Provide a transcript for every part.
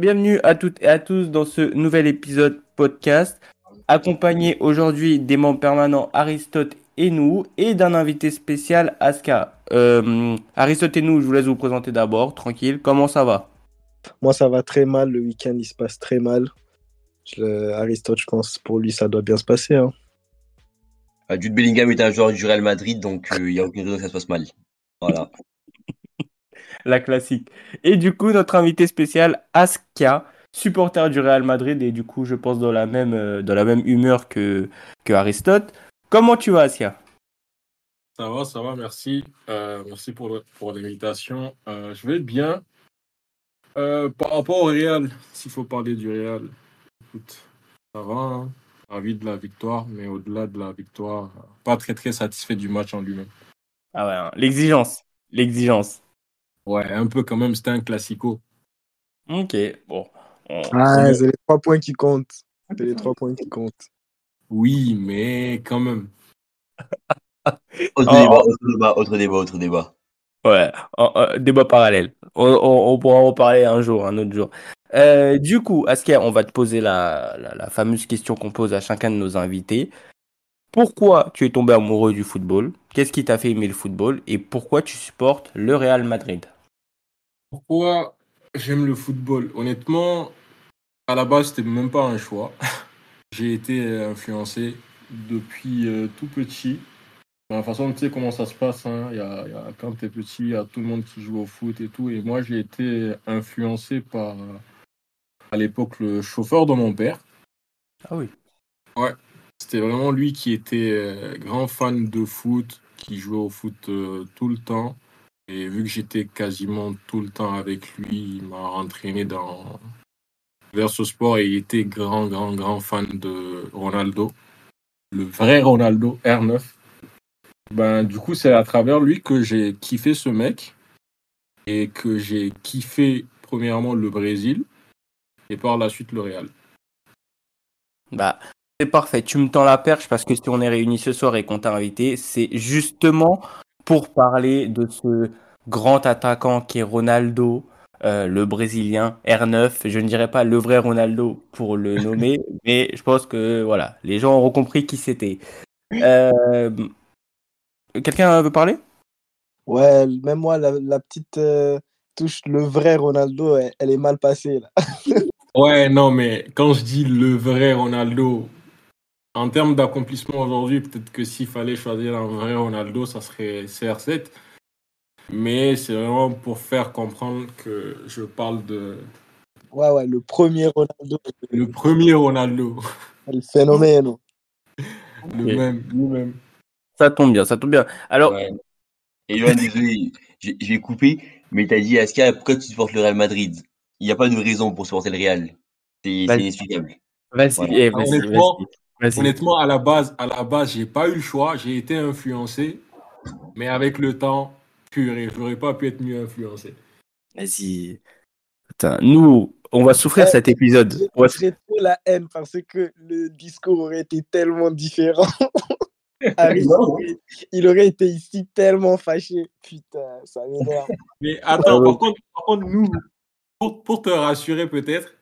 Bienvenue à toutes et à tous dans ce nouvel épisode podcast, accompagné aujourd'hui des membres permanents Aristote et nous, et d'un invité spécial, Aska. Euh, Aristote et nous, je vous laisse vous présenter d'abord, tranquille, comment ça va? Moi, ça va très mal, le week-end, il se passe très mal. Je- Aristote, je pense, pour lui, ça doit bien se passer. hein. Euh, Jude Bellingham est un joueur du Real Madrid, donc euh, il n'y a aucune raison que ça se passe mal. Voilà. La classique. Et du coup, notre invité spécial, Aska, supporter du Real Madrid, et du coup, je pense dans la même, euh, dans la même humeur que, que Aristote. Comment tu vas, Aska Ça va, ça va, merci. Euh, merci pour, le- pour l'invitation. Euh, je vais bien. Euh, par rapport au Real, s'il faut parler du Real, écoute, ça va. hein. Ravi de la victoire, mais au-delà de la victoire, pas très très satisfait du match en lui-même. Ah ouais, hein, l'exigence. L'exigence. Ouais, un peu quand même, c'était un classico. Ok, bon. On- Ah, c'est les trois points qui comptent. C'est les trois points qui comptent. Oui, mais quand même. Autre Oh. débat, autre débat, autre débat, autre débat. Ouais, en- débat parallèle. On, on- on pourra en reparler un jour, un autre jour. Euh, du coup, Asker, on va te poser la, la, la fameuse question qu'on pose à chacun de nos invités. Pourquoi tu es tombé amoureux du football? Qu'est-ce qui t'a fait aimer le football? Et pourquoi tu supportes le Real Madrid? Pourquoi j'aime le football? Honnêtement, à la base, c'était même pas un choix. J'ai été euh, influencé depuis euh, tout petit. De la façon, tu sais comment ça se passe. hein. Il y a, il y a- quand tu es petit, il y a tout le monde qui joue au foot et tout. Et moi, j'ai été influencé par, euh, à l'époque, le chauffeur de mon père. Ah oui. C'était vraiment lui qui était euh, grand fan de foot, qui jouait au foot euh, tout le temps. Et vu que j'étais quasiment tout le temps avec lui, il m'a entraîné dans vers ce sport et il était grand, grand, grand fan de Ronaldo. Le vrai Ronaldo, R9. Ben, du coup, c'est à travers lui que j'ai kiffé ce mec et que j'ai kiffé premièrement le Brésil et par la suite le Real. Bah, c'est parfait. Tu me tends la perche parce que si on est réunis ce soir et qu'on t'a invité, c'est justement pour parler de ce grand attaquant qui est Ronaldo, euh, le Brésilien R9. Je ne dirais pas le vrai Ronaldo pour le nommer, mais je pense que voilà, les gens auront compris qui c'était. Euh, Quelqu'un veut parler? Ouais, même moi, la, la petite euh, touche, le vrai Ronaldo, elle, elle est mal passée. Là. Ouais, non, mais quand je dis le vrai Ronaldo, en termes d'accomplissement aujourd'hui, peut-être que s'il fallait choisir un vrai Ronaldo, ça serait CR7. Mais c'est vraiment pour faire comprendre que je parle de Ouais, ouais, le premier Ronaldo, le premier Ronaldo, le phénomène. le même, lui-même. Ça tombe bien, ça tombe bien. Alors, Ouais. Et Johan, désolé, vais couper, mais t'as dit, Aska, pourquoi tu supportes le Real Madrid? Il n'y a pas de raison pour supporter le Real. C'est inexplicable. vas-y, Voilà. eh, vas-y, Honnêtement, à la base, à la base, j'ai pas eu le choix, j'ai été influencé, mais avec le temps, purée, j'aurais pas pu être mieux influencé. Vas-y. Putain, nous, on va souffrir cet épisode. J'ai On va- j'ai trop la haine parce que le discours aurait été tellement différent. Harry, il aurait- été ici tellement fâché. Putain, ça m'énerve. Mais attends, Ah par, contre, par contre, nous, pour, pour te rassurer peut-être,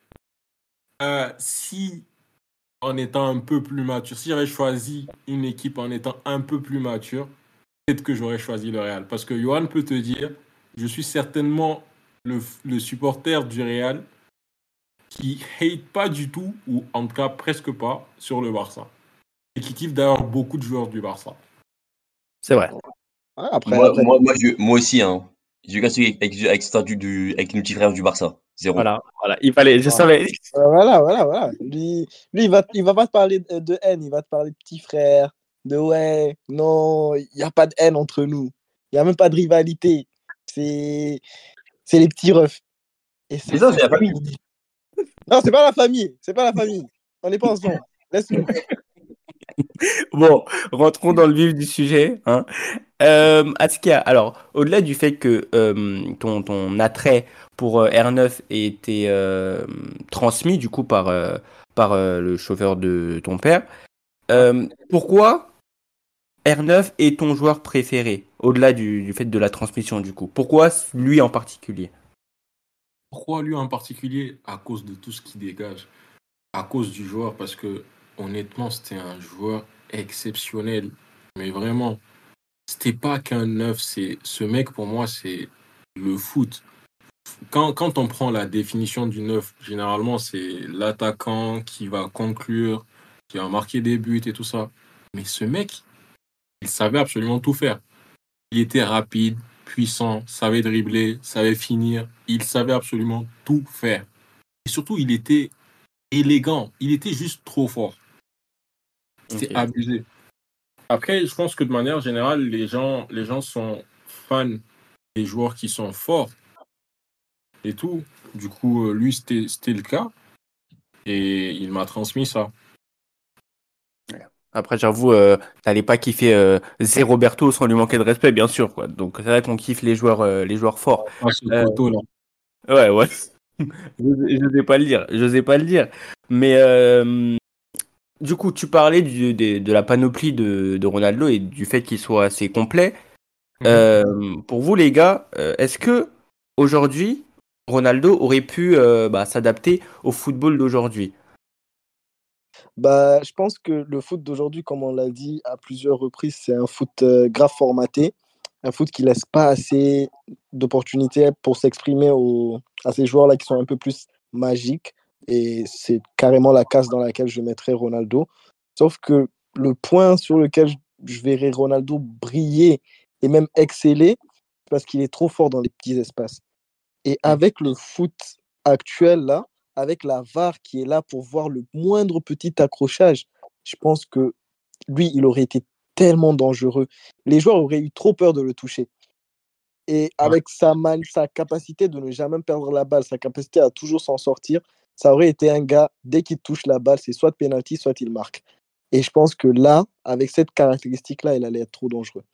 euh, si en étant un peu plus mature, si j'avais choisi une équipe en étant un peu plus mature, peut-être que j'aurais choisi le Real. Parce que Johan peut te dire, je suis certainement le, le supporter du Real qui hate pas du tout, ou en tout cas presque pas, sur le Barça. Et qui kiffe d'ailleurs beaucoup de joueurs du Barça. C'est vrai. Ouais, après, Moi, après, moi, moi, je- moi aussi, hein. J'ai avec, avec, avec, cet du, du- avec nos petits frères du Barça. Zéro. Voilà, voilà. Il fallait, je savais. voilà, voilà, voilà. Lui, lui il, va, il va pas te parler de, haine, il va te parler de petit frère, de ouais, non, il n'y a pas de haine entre nous. Il n'y a même pas de rivalité. C'est c'est les petits refs. Et Mais ça, c'est la famille. Non, c'est pas la famille. C'est pas la famille. On n'est pas ensemble. Laisse-nous. Bon, rentrons dans le vif du sujet. Hein. Euh, alors, au-delà du fait que euh, ton, ton attrait pour euh, R9 ait été euh, transmis du coup par, par le chauffeur de ton père, pourquoi R9 est ton joueur préféré Au-delà du, du fait de la transmission du coup? Pourquoi lui en particulier? Pourquoi lui en particulier? À cause de tout ce qu'il dégage. À cause du joueur, parce que honnêtement, c'était un joueur exceptionnel. Mais vraiment, c'était pas qu'un neuf. C'est ce mec pour moi, c'est le foot. Quand, quand on prend la définition du neuf, généralement c'est l'attaquant qui va conclure, qui va marquer des buts et tout ça. Mais ce mec, il savait absolument tout faire. Il était rapide, puissant, savait dribbler, savait finir. Il savait absolument tout faire. Et surtout, il était élégant. Il était juste trop fort. C'était Ok. abusé. Après, je pense que de manière générale, les gens, les gens sont fans des joueurs qui sont forts et tout. Du coup, euh, lui, c'était le cas. Et il m'a transmis ça. Après, j'avoue, euh, t'allais pas kiffer euh, Zé Roberto sans lui manquer de respect, bien sûr. Quoi. Donc, c'est vrai qu'on kiffe les joueurs, euh, les joueurs forts. Ah, ce Euh, poteau, là. Ouais, ouais. je n'osais pas le dire. Je n'osais pas le dire. Mais euh, du coup, tu parlais du, de la panoplie de, de Ronaldo et du fait qu'il soit assez complet. Mhm. Euh, pour vous, les gars, euh, est-ce que aujourd'hui, Ronaldo aurait pu euh, bah, s'adapter au football d'aujourd'hui? Bah, je pense que le foot d'aujourd'hui, comme on l'a dit à plusieurs reprises, c'est un foot euh, grave formaté, un foot qui laisse pas assez d'opportunités pour s'exprimer aux- à ces joueurs-là qui sont un peu plus magiques. Et c'est carrément la case dans laquelle je mettrais Ronaldo. Sauf que le point sur lequel je, verrais Ronaldo briller et même exceller, c'est parce qu'il est trop fort dans les petits espaces. Et avec le foot actuel, là, avec la VAR qui est là pour voir le moindre petit accrochage, je pense que lui, il aurait été tellement dangereux. Les joueurs auraient eu trop peur de le toucher. Et avec sa, man- sa capacité de ne jamais perdre la balle, sa capacité à toujours s'en sortir, ça aurait été un gars, dès qu'il touche la balle, c'est soit penalty, soit il marque. Et je pense que là, avec cette caractéristique-là, il allait être trop dangereux.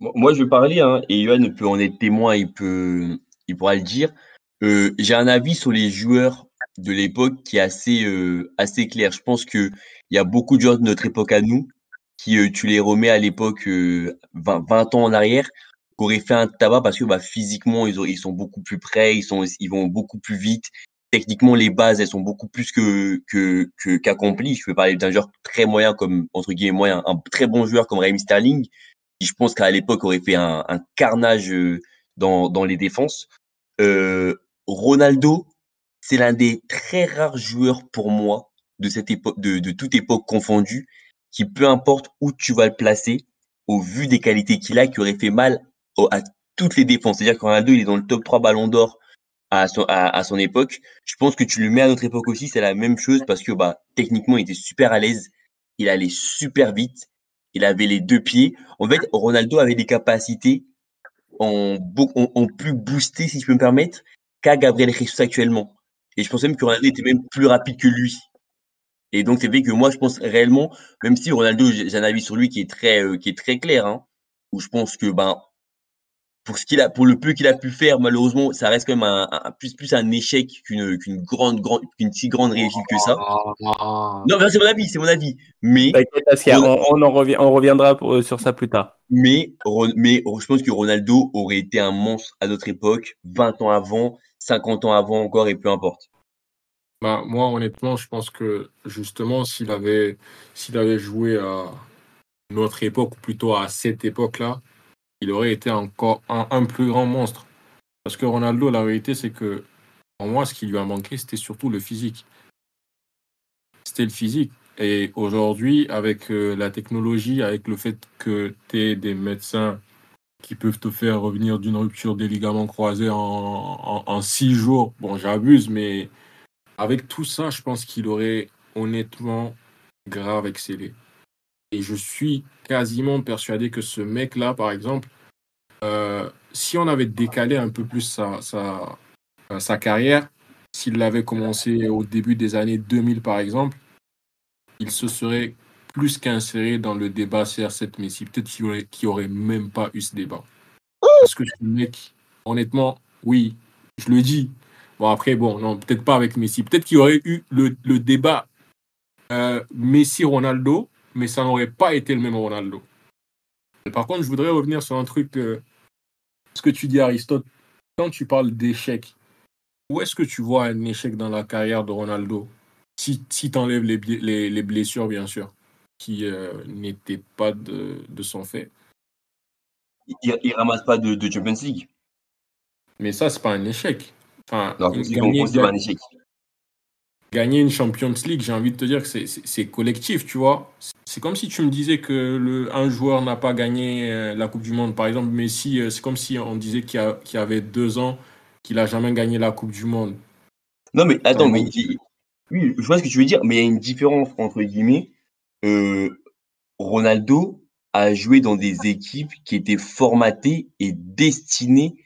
Moi, je vais parler, hein, et Yohan peut en être témoin, il peut, il pourra le dire. Euh, j'ai un avis sur les joueurs de l'époque qui est assez, euh, assez clair. Je pense que il y a beaucoup de joueurs de notre époque à nous qui, euh, tu les remets à l'époque euh, 20, 20 ans en arrière, qui auraient fait un tabac parce que bah, physiquement ils, ont, ils sont beaucoup plus prêts, ils sont, ils vont beaucoup plus vite. Techniquement, les bases elles sont beaucoup plus que que que- qu'accomplies. Je peux parler d'un joueur très moyen comme entre guillemets moyen, un très bon joueur comme Raheem Sterling qui je pense qu'à l'époque aurait fait un, un carnage euh, dans, dans les défenses. Euh, Ronaldo, c'est l'un des très rares joueurs pour moi de cette époque, de, de toute époque confondue, qui peu importe où tu vas le placer, au vu des qualités qu'il a, qui aurait fait mal à toutes les défenses. C'est-à-dire que Ronaldo, il est dans le top 3 ballon d'or à son, à, son époque. Je pense que tu le mets à notre époque aussi, c'est la même chose parce que bah, techniquement, il était super à l'aise. Il allait super vite. Il avait les deux pieds. En fait, Ronaldo avait des capacités en, en, en plus boostées, si je peux me permettre, qu'à Gabriel Jesus actuellement. Et je pense même que Ronaldo était même plus rapide que lui. Et donc, c'est vrai que moi, je pense réellement, même si Ronaldo, j'ai un avis sur lui qui est très, euh, qui est très clair, hein, où je pense que, ben, pour ce qu'il a, pour le peu qu'il a pu faire, malheureusement, ça reste quand même un, un- plus, plus un échec qu'une, qu'une grande, grande, qu'une si grande réussite que ça. Non, mais c'est mon avis, c'est mon avis. Mais, on, on en revient, on reviendra pour- euh, sur ça plus tard. mais, mais je pense que Ronaldo aurait été un monstre à notre époque, 20 ans avant, 50 ans avant encore, et peu importe. Bah, moi, honnêtement, je pense que justement, s'il avait, s'il avait joué à notre époque, ou plutôt à cette époque-là, il aurait été encore un, plus grand monstre. Parce que Ronaldo, la réalité, c'est que pour moi, ce qui lui a manqué, c'était surtout le physique. C'était le physique. Et aujourd'hui, avec euh, la technologie, avec le fait que tu aies des médecins qui peuvent te faire revenir d'une rupture des ligaments croisés en, en six jours, bon, j'abuse, mais avec tout ça, je pense qu'il aurait honnêtement grave excellé. Et je suis quasiment persuadé que ce mec-là, par exemple, euh, si on avait décalé un peu plus sa, sa, euh, sa carrière, s'il l'avait commencé au début des années 2000, par exemple, il se serait plus qu'inséré dans le débat CR7 Messi. Peut-être qu'il aurait, aurait même pas eu ce débat. Parce que ce mec, honnêtement, oui, je le dis, Bon, après, bon, non, peut-être pas avec Messi. Peut-être qu'il aurait eu le, le débat euh, Messi-Ronaldo, mais ça n'aurait pas été le même Ronaldo. Par contre, je voudrais revenir sur un truc, euh, ce que tu dis, Aristote. quand tu parles d'échec, où est-ce que tu vois un échec dans la carrière de Ronaldo? Si, si tu enlèves les, les, les, blessures, bien sûr, qui euh, n'étaient pas de, de, son fait. Il, ne ramasse pas de, de, Champions League. Mais ça, c'est pas un échec. Enfin, non, pas un échec. Gagner une Champions League, j'ai envie de te dire que c'est collectif, tu vois. C'est comme si tu me disais que le, un joueur n'a pas gagné euh, la Coupe du Monde. Par exemple, Messi, euh, c'est comme si on disait qu'il y, avait deux ans qu'il n'a jamais gagné la Coupe du Monde. Non, mais attends, mais oui, je vois ce que tu veux dire, mais il y a une différence entre guillemets. Euh, Ronaldo a joué dans des équipes qui étaient formatées et destinées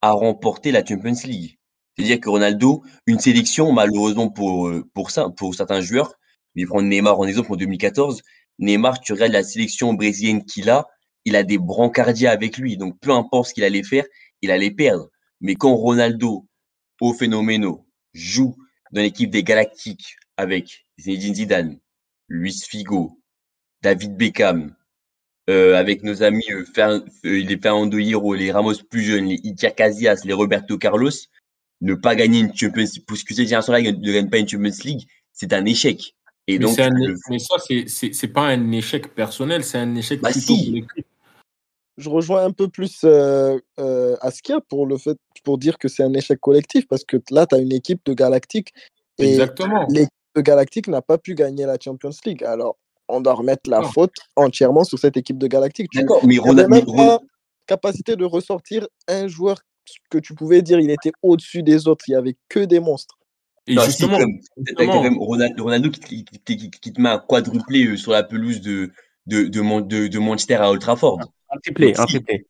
à remporter la Champions League. C'est-à-dire que Ronaldo, une sélection, malheureusement pour, pour, ça, pour certains joueurs, mais prendre Neymar en exemple en 2014, Neymar, tu regardes la sélection brésilienne qu'il a, il a des brancardiers avec lui. Donc, peu importe ce qu'il allait faire, il allait perdre. Mais quand Ronaldo, au phénoméno, joue dans l'équipe des Galactiques avec Zinedine Zidane, Luis Figo, David Beckham, euh, avec nos amis euh, euh, les Fernando Hierro, les Ramos plus jeunes, les Iker Casillas, les Roberto Carlos, ne pas gagner une Champions League, pour que cette génération-là ne gagne pas une Champions League, c'est un échec mais, donc, mais ça, c'est pas un échec personnel, c'est un échec bah plutôt si. Je rejoins un peu plus euh, euh, Askia pour, le fait, pour dire que c'est un échec collectif, parce que là, tu as une équipe de Galactique. Et Exactement. L'équipe de Galactique n'a pas pu gagner la Champions League. Alors, on doit remettre la faute entièrement sur cette équipe de Galactique. D'accord, mais Ronaldo. la capacité de ressortir un joueur que tu pouvais dire il était au-dessus des autres. Il n'y avait que des monstres. Et justement, quand même Ronaldo, qui, qui, qui, te met un quadruplé euh, sur la pelouse de, de, de, de, Manchester à Old Trafford. Un triplé, un triplé.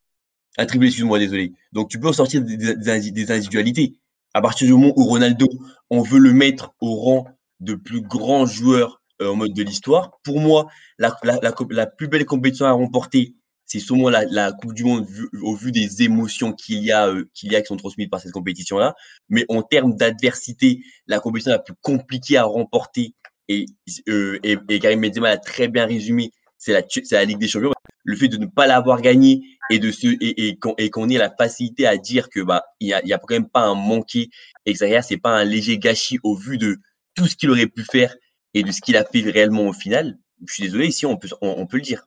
Un triplé, excuse-moi, désolé. Donc tu peux en sortir des, des, individualités. À partir du moment où Ronaldo, on veut le mettre au rang de plus grand joueur euh, en mode de l'histoire, pour moi, la, la, la, la, plus belle compétition à remporter, c'est sûrement la, la, Coupe du Monde au vu des émotions qu'il y a, euh, qu'il y a qui sont transmises par cette compétition-là. Mais en termes d'adversité, la compétition la plus compliquée à remporter, et, euh, et, et Karim Benzema l'a très bien résumé, c'est la, c'est la Ligue des Champions. Le fait de ne pas l'avoir gagné et de se, et, et, qu'on ait la facilité à dire que bah il y a, y a quand même pas un manqué et que c'est pas un léger gâchis au vu de tout ce qu'il aurait pu faire et de ce qu'il a fait réellement au final. Je suis désolé, ici on peut, on peut le dire.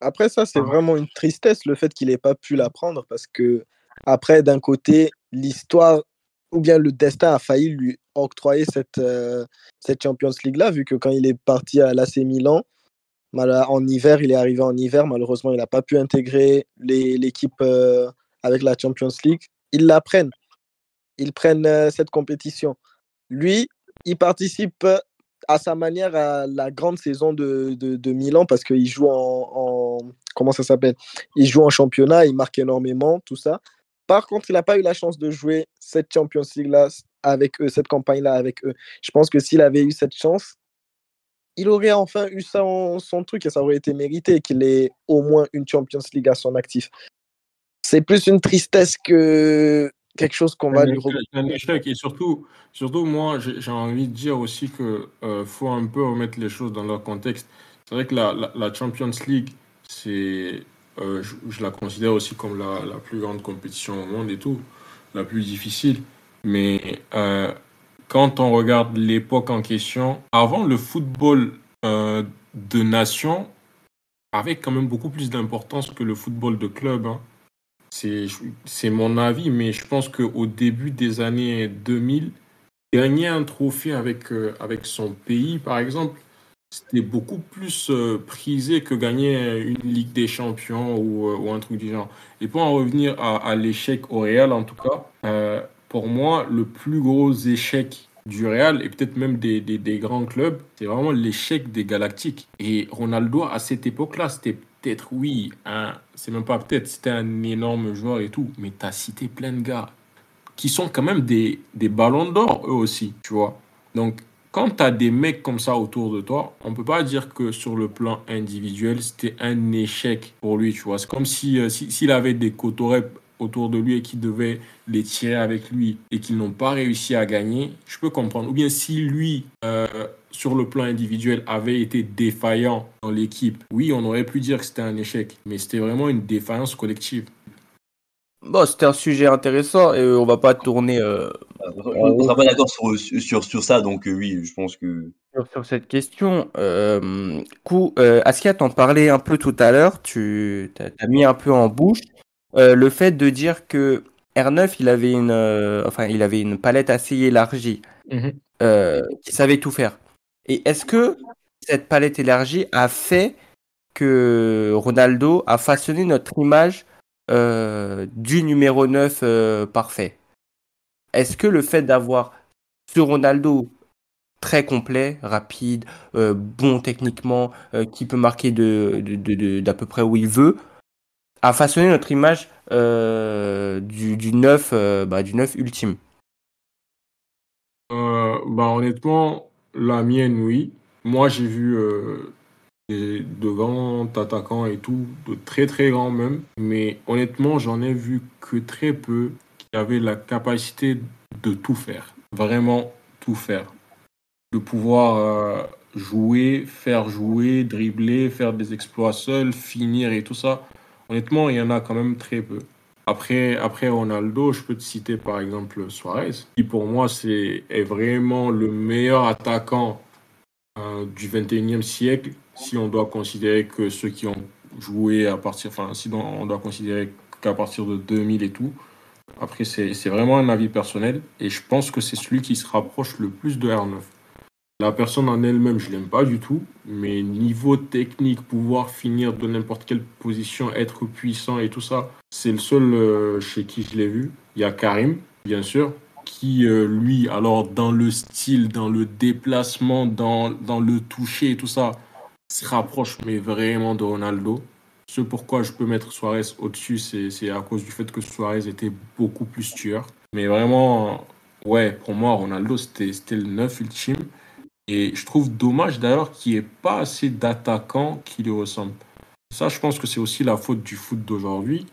Après, ça, c'est vraiment une tristesse, le fait qu'il n'ait pas pu la prendre, parce que, après, d'un côté, l'histoire ou bien le destin a failli lui octroyer cette, euh, cette Champions League-là, vu que quand il est parti à l'AC Milan, en hiver, il est arrivé en hiver, malheureusement, il n'a pas pu intégrer l'équipe euh, avec la Champions League. Ils la prennent. Ils prennent euh, cette compétition. Lui, il participe à sa manière à la grande saison de, de, Milan parce qu'il joue en, comment ça s'appelle? Il joue en championnat, il marque énormément, tout ça. Par contre, il n'a pas eu la chance de jouer cette Champions League-là avec eux, cette campagne-là avec eux. Je pense que s'il avait eu cette chance, il aurait enfin eu en, son truc et ça aurait été mérité qu'il ait au moins une Champions League à son actif. C'est plus une tristesse que quelque chose qu'on va lui Un échec. Et surtout, surtout moi, j'ai envie de dire aussi qu'il euh, faut un peu remettre les choses dans leur contexte. C'est vrai que la, la, Champions League, c'est, euh, je, la considère aussi comme la, la, plus grande compétition au monde et tout, la plus difficile. Mais euh, quand on regarde l'époque en question, avant le football de nation avait quand même beaucoup plus d'importance que le football de club. Hein. C'est mon avis, mais je pense qu'au début des années 2000, gagner un trophée avec, euh, avec son pays, par exemple, c'était beaucoup plus euh, prisé que gagner une Ligue des Champions ou, euh, ou un truc du genre. Et pour en revenir à, à l'échec au Real, en tout cas, pour moi, le plus gros échec du Real et peut-être même des, des, des grands clubs, c'est vraiment l'échec des Galactiques. Et Ronaldo, à cette époque-là, c'était peut-être, oui, c'est même pas peut-être, c'était un énorme joueur et tout, mais tu as cité plein de gars qui sont quand même des, des ballons d'or, eux aussi, tu vois. Donc, quand tu as des mecs comme ça autour de toi, on peut pas dire que sur le plan individuel, c'était un échec pour lui, tu vois. C'est comme si euh, s'il avait des cotorets autour de lui et qui devaient les tirer avec lui et qu'ils n'ont pas réussi à gagner, je peux comprendre. Ou bien si lui, euh, sur le plan individuel, avait été défaillant dans l'équipe, oui, on aurait pu dire que c'était un échec, mais c'était vraiment une défaillance collective. bon, c'était un sujet intéressant et on va pas tourner euh, On ne sera pas d'accord sur, sur, sur ça, donc euh, oui, je pense que. sur, sur cette question. Euh, coup, euh, Askia t'en parlait un peu tout à l'heure. Tu as, mis un peu en bouche euh, le fait de dire que R9 il avait une, euh, enfin, il avait une palette assez élargie, euh, qui savait tout faire. Et est-ce que cette palette élargie a fait que Ronaldo a façonné notre image euh, du numéro 9 euh, parfait? Est-ce que le fait d'avoir ce Ronaldo très complet, rapide, euh, bon techniquement, qui peut marquer d'à peu près où il veut, a façonné notre image du, du 9, euh, bah, du 9 ultime? Euh, bah, honnêtement, la mienne, oui. Moi, j'ai vu euh, de grands attaquants et tout, de très très grands même. Mais honnêtement, j'en ai vu que très peu qui avaient la capacité de tout faire. Vraiment tout faire. De pouvoir euh, jouer, faire jouer, dribbler, faire des exploits seuls, finir et tout ça. Honnêtement, il y en a quand même très peu. Après, après Ronaldo, je peux te citer par exemple Suarez, qui pour moi c'est, est vraiment le meilleur attaquant euh, du 21e siècle, si on doit considérer que ceux qui ont joué à partir, enfin, si on doit considérer qu'à partir de 2000 et tout. Après, c'est vraiment un avis personnel, et je pense que c'est celui qui se rapproche le plus de R9. La personne en elle-même, je l'aime pas du tout, mais niveau technique, pouvoir finir de n'importe quelle position, être puissant et tout ça, c'est le seul euh, chez qui je l'ai vu. Il y a Karim, bien sûr, qui, euh, lui, alors dans le style, dans le déplacement, dans, dans le toucher et tout ça, se rapproche, mais vraiment de Ronaldo. Ce pourquoi je peux mettre Suarez au-dessus, c'est à cause du fait que Suarez était beaucoup plus tueur. Mais vraiment, ouais, pour moi, Ronaldo, c'était c'était le 9 ultime. Et je trouve dommage d'ailleurs qu'il n'y ait pas assez d'attaquants qui lui ressemblent. Ça, je pense que c'est aussi la faute du foot d'aujourd'hui,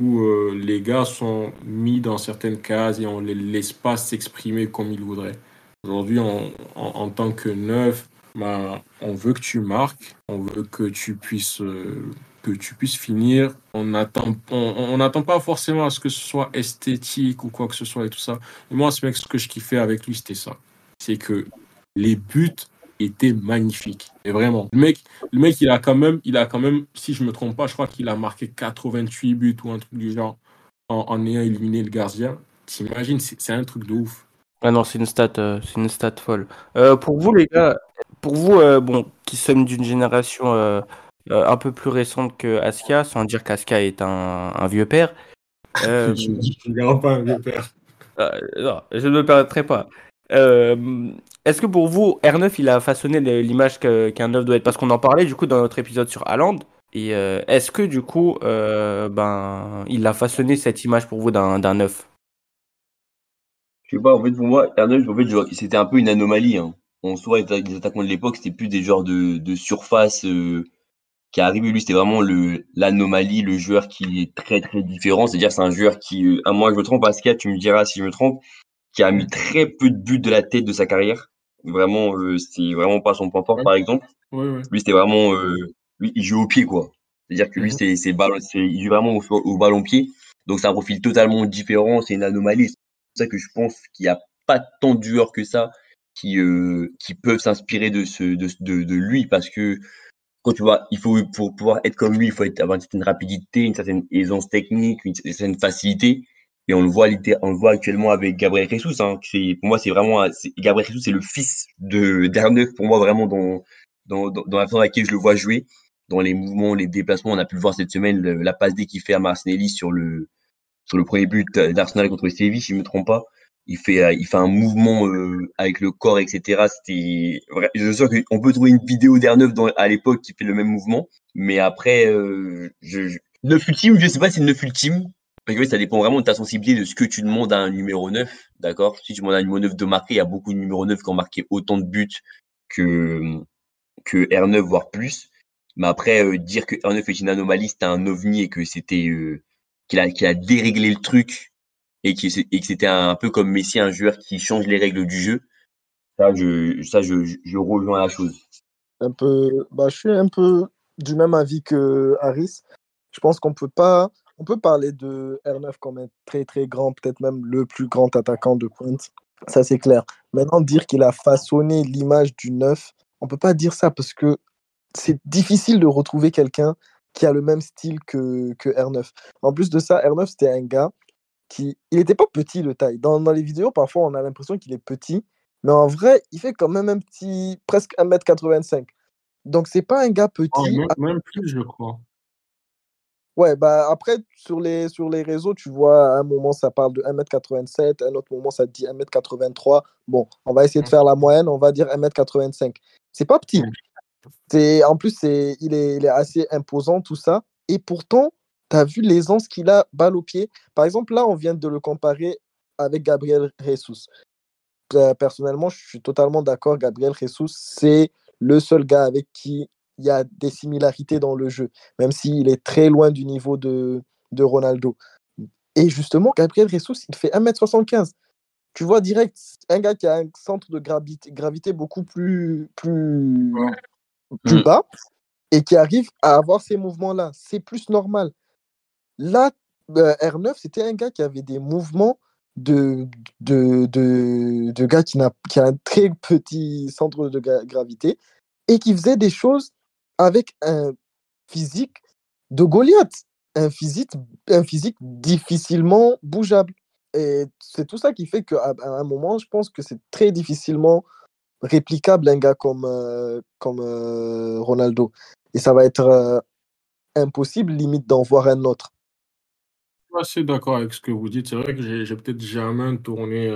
où euh, les gars sont mis dans certaines cases et on les laisse pas s'exprimer comme ils voudraient. Aujourd'hui, en, en tant que neuf, ben, on veut que tu marques, on veut que tu puisses, euh, que tu puisses finir. On n'attend on, pas forcément à ce que ce soit esthétique ou quoi que ce soit et tout ça. Et moi, ce mec, ce que je kiffais avec lui, c'était ça. C'est que les buts étaient magnifiques. Et vraiment, le mec, le mec, il a quand même, il a quand même, si je me trompe pas, je crois qu'il a marqué 88 buts ou un truc du genre en, en ayant éliminé le gardien. T'imagines, c'est un truc de ouf. Ah non, c'est une stat, euh, c'est une stat folle. Euh, pour vous les gars, pour vous, euh, bon, qui sommes d'une génération un peu plus récente que Aska, sans dire qu'Aska est un, un vieux père, je ne pas un vieux père. non, je ne me permettrai pas. Euh, Est-ce que pour vous, R9, il a façonné le- l'image que- qu'un 9 doit être? Parce qu'on en parlait du coup dans notre épisode sur Haaland. Et euh, est-ce que du coup, euh, ben, il a façonné cette image pour vous d'un 9 Je sais pas, en fait, pour moi, R9, en fait, genre, c'était un peu une anomalie. Hein. En soi, les attaquants de l'époque, c'était plus des genres de, surface euh, qui arrivaient. Lui, c'était vraiment le l'anomalie, le joueur qui est très, très différent. C'est-à-dire, c'est un joueur qui, à moi, je me trompe, Pascal, tu me diras si je me trompe, qui a mis très peu de buts de la tête de sa carrière. Vraiment, euh, c'est vraiment pas son point fort, par exemple. Ouais, ouais. Lui, c'était vraiment, euh, lui, il joue au pied, quoi. C'est-à-dire que lui, Mhm. c'est, c'est ballon, c'est, il joue vraiment au, au ballon pied. Donc, c'est un profil totalement différent. C'est une anomalie. C'est pour ça que je pense qu'il n'y a pas tant de joueurs que ça qui, euh, qui peuvent s'inspirer de, ce, de, de, de lui parce que quand tu vois, il faut, pour pouvoir être comme lui, il faut être, avoir une certaine rapidité, une certaine aisance technique, une certaine facilité. Et on le voit, on le voit actuellement avec Gabriel Jesus. Hein, c'est, pour moi, c'est vraiment, Gabriel Jesus, c'est le fils de d'Arneuf pour moi vraiment dans, dans, dans, la façon dans laquelle je le vois jouer, dans les mouvements, les déplacements. On a pu le voir cette semaine, la passe D qu'il fait à Martinelli sur le, sur le premier but d'Arsenal contre Séville, si je me trompe pas. Il fait, euh, il fait un mouvement euh, avec le corps, etc. C'était, je suis qu'on peut trouver une vidéo d'R9 dans, à l'époque qui fait le même mouvement. Mais après, euh, je, je... 9 ultime, je sais pas si 9 ultime. Ça dépend vraiment de ta sensibilité, de ce que tu demandes à un numéro 9. D'accord? Si tu demandes à un numéro 9 de marquer, il y a beaucoup de numéros 9 qui ont marqué autant de buts que, que R9, voire plus. Mais après, euh, dire que R9 est une anomalie, c'était un ovni et que c'était euh, qu'il a, qu'il a déréglé le truc et, que c'était un, peu comme Messi, un joueur qui change les règles du jeu. Ça, je, ça, rejoins la chose. un peu, bah, je suis un peu du même avis que Harris. Je pense qu'on peut pas on peut parler de R9 comme un très très grand, peut-être même le plus grand attaquant de Quint. Ça, c'est clair. Maintenant, dire qu'il a façonné l'image du 9, on peut pas dire ça parce que c'est difficile de retrouver quelqu'un qui a le même style que, que R9. En plus de ça, R9, c'était un gars qui. Il n'était pas petit, le taille. Dans, dans les vidéos, parfois, on a l'impression qu'il est petit. Mais en vrai, il fait quand même un petit. presque 1m85. Donc, c'est pas un gars petit. Oh, même, même plus, je crois. Ouais, bah après, sur les, sur les réseaux, tu vois, à un moment, ça parle de 1m87, à un autre moment, ça te dit 1m83. Bon, on va essayer de faire la moyenne, on va dire 1m85. C'est pas petit. C'est, en plus, c'est, il, est, il est assez imposant, tout ça. Et pourtant, tu as vu l'aisance qu'il a, balle au pied. Par exemple, là, on vient de le comparer avec Gabriel Jesus. Personnellement, je suis totalement d'accord. Gabriel Jesus, c'est le seul gars avec qui il y a des similarités dans le jeu, même s'il est très loin du niveau de, de Ronaldo. Et justement, Gabriel Jesus, il fait 1m75. Tu vois direct, un gars qui a un centre de gravité, gravité beaucoup plus, plus, plus Mm. bas et qui arrive à avoir ces mouvements-là. C'est plus normal. Là, euh, R9, c'était un gars qui avait des mouvements de, de, de, de gars qui, n'a, qui a un très petit centre de gra- gravité et qui faisait des choses avec un physique de Goliath, un physique, un physique difficilement bougeable. Et c'est tout ça qui fait qu'à à un moment, je pense que c'est très difficilement réplicable un gars comme, euh, comme euh, Ronaldo. Et ça va être euh, impossible, limite, d'en voir un autre. Je suis assez d'accord avec ce que vous dites. C'est vrai que j'ai peut-être jamais tourné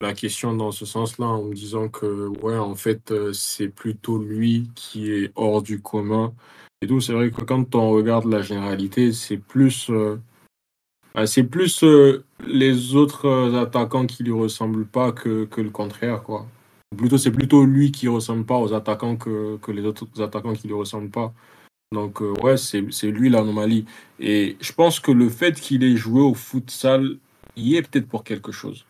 la question dans ce sens-là en me disant que, ouais, en fait, euh, c'est plutôt lui qui est hors du commun et tout. C'est vrai que quand on regarde la généralité, c'est plus, euh, bah, c'est plus euh, les autres attaquants qui lui ressemblent pas que, le contraire, quoi. Plutôt, c'est plutôt lui qui ressemble pas aux attaquants que, les autres attaquants qui lui ressemblent pas. Donc, ouais, c'est lui l'anomalie. Et je pense que le fait qu'il ait joué au futsal y est peut-être pour quelque chose.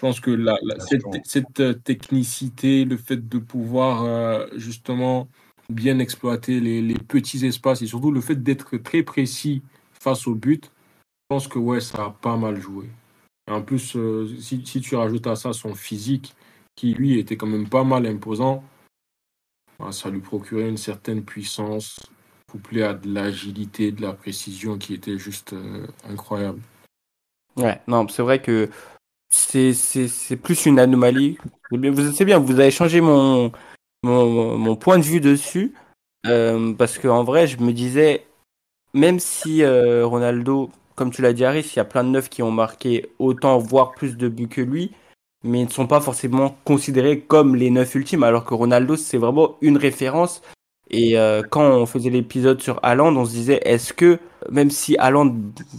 Je pense que la, la- Bien cette, euh, technicité, le fait de pouvoir euh, justement bien exploiter les, les petits espaces et surtout le fait d'être très précis face au but, je pense que ouais, ça a pas mal joué. Et en plus, euh, si, si tu rajoutes à ça son physique, qui lui était quand même pas mal imposant, bah, ça lui procurait une certaine puissance couplée à de l'agilité, de la précision qui était juste euh, incroyable. Ouais, non, c'est vrai que c'est plus une anomalie. C'est bien, bien, vous avez changé mon, mon, point de vue dessus. euh, parce qu'en vrai, je me disais, même si euh, Ronaldo, comme tu l'as dit, Harris, il y a plein de neufs qui ont marqué autant, voire plus de buts que lui, mais ils ne sont pas forcément considérés comme les neufs ultimes, alors que Ronaldo, c'est vraiment une référence. Et euh, quand on faisait l'épisode sur Haaland, on se disait, est-ce que, même si Haaland,